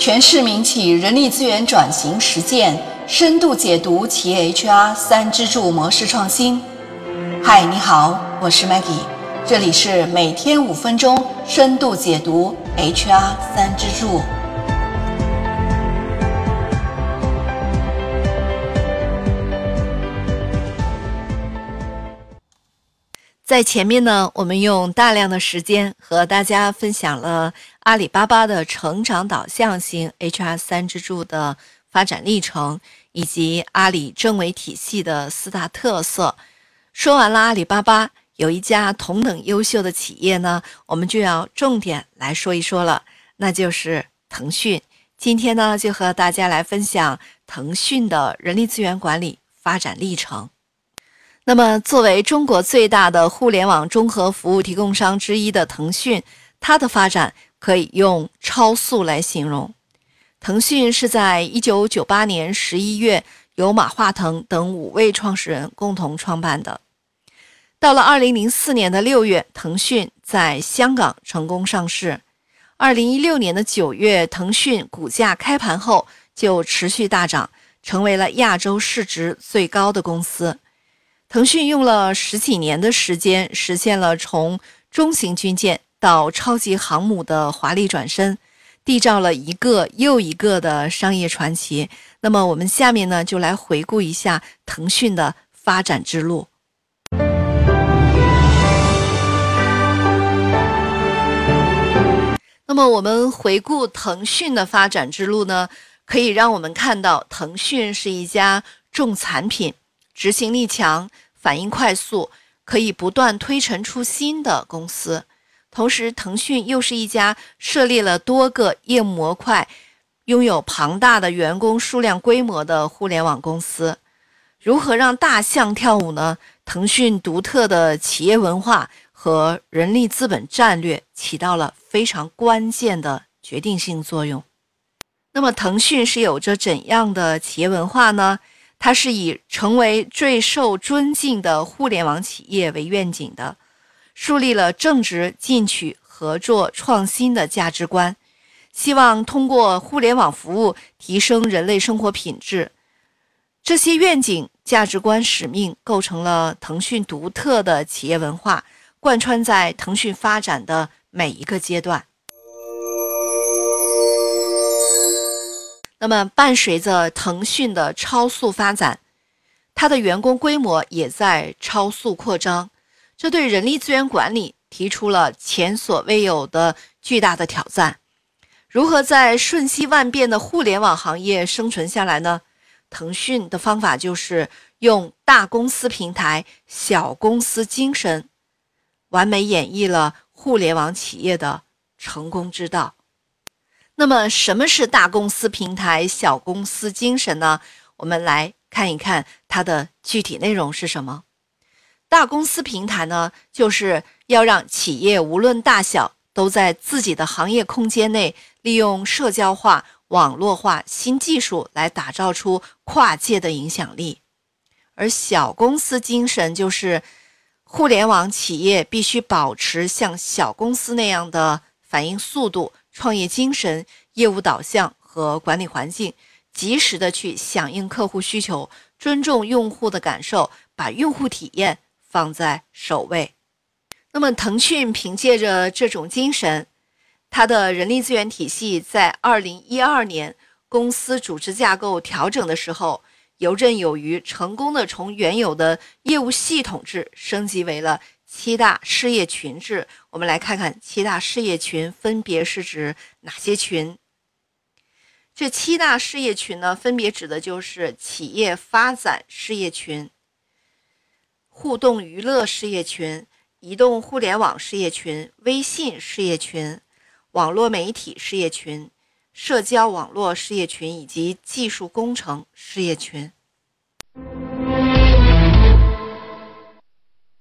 全市民企人力资源转型实践深度解读企业 HR 三支柱模式创新。嗨，你好，我是 Maggie，这里是每天五分钟深度解读 HR 三支柱。在前面呢，我们用大量的时间和大家分享了阿里巴巴的成长导向型 HR 三支柱的发展历程，以及阿里政委体系的四大特色。说完了阿里巴巴，有一家同等优秀的企业呢，我们就要重点来说一说了，那就是腾讯。今天呢，就和大家来分享腾讯的人力资源管理发展历程。那么，作为中国最大的互联网综合服务提供商之一的腾讯，它的发展可以用超速来形容。腾讯是在1998年11月由马化腾等五位创始人共同创办的。到了2004年的6月，腾讯在香港成功上市。2016年的9月，腾讯股价开盘后就持续大涨，成为了亚洲市值最高的公司。腾讯用了十几年的时间，实现了从中型军舰到超级航母的华丽转身，缔造了一个又一个的商业传奇。那么，我们下面呢，就来回顾一下腾讯的发展之路。那么，我们回顾腾讯的发展之路呢，可以让我们看到，腾讯是一家重产品。执行力强、反应快速，可以不断推陈出新的公司。同时，腾讯又是一家设立了多个业务模块、拥有庞大的员工数量规模的互联网公司。如何让大象跳舞呢？腾讯独特的企业文化和人力资本战略起到了非常关键的决定性作用。那么，腾讯是有着怎样的企业文化呢？它是以成为最受尊敬的互联网企业为愿景的，树立了正直、进取、合作、创新的价值观，希望通过互联网服务提升人类生活品质。这些愿景、价值观、使命构成了腾讯独特的企业文化，贯穿在腾讯发展的每一个阶段。那么，伴随着腾讯的超速发展，它的员工规模也在超速扩张，这对人力资源管理提出了前所未有的巨大的挑战。如何在瞬息万变的互联网行业生存下来呢？腾讯的方法就是用大公司平台、小公司精神，完美演绎了互联网企业的成功之道。那么，什么是大公司平台、小公司精神呢？我们来看一看它的具体内容是什么。大公司平台呢，就是要让企业无论大小，都在自己的行业空间内，利用社交化、网络化新技术来打造出跨界的影响力。而小公司精神，就是互联网企业必须保持像小公司那样的反应速度。创业精神、业务导向和管理环境，及时的去响应客户需求，尊重用户的感受，把用户体验放在首位。那么，腾讯凭借着这种精神，它的人力资源体系在二零一二年公司组织架构调整的时候，游刃有余，成功的从原有的业务系统制升级为了。七大事业群制，我们来看看七大事业群分别是指哪些群？这七大事业群呢，分别指的就是企业发展事业群、互动娱乐事业群、移动互联网事业群、微信事业群、网络媒体事业群、社交网络事业群以及技术工程事业群。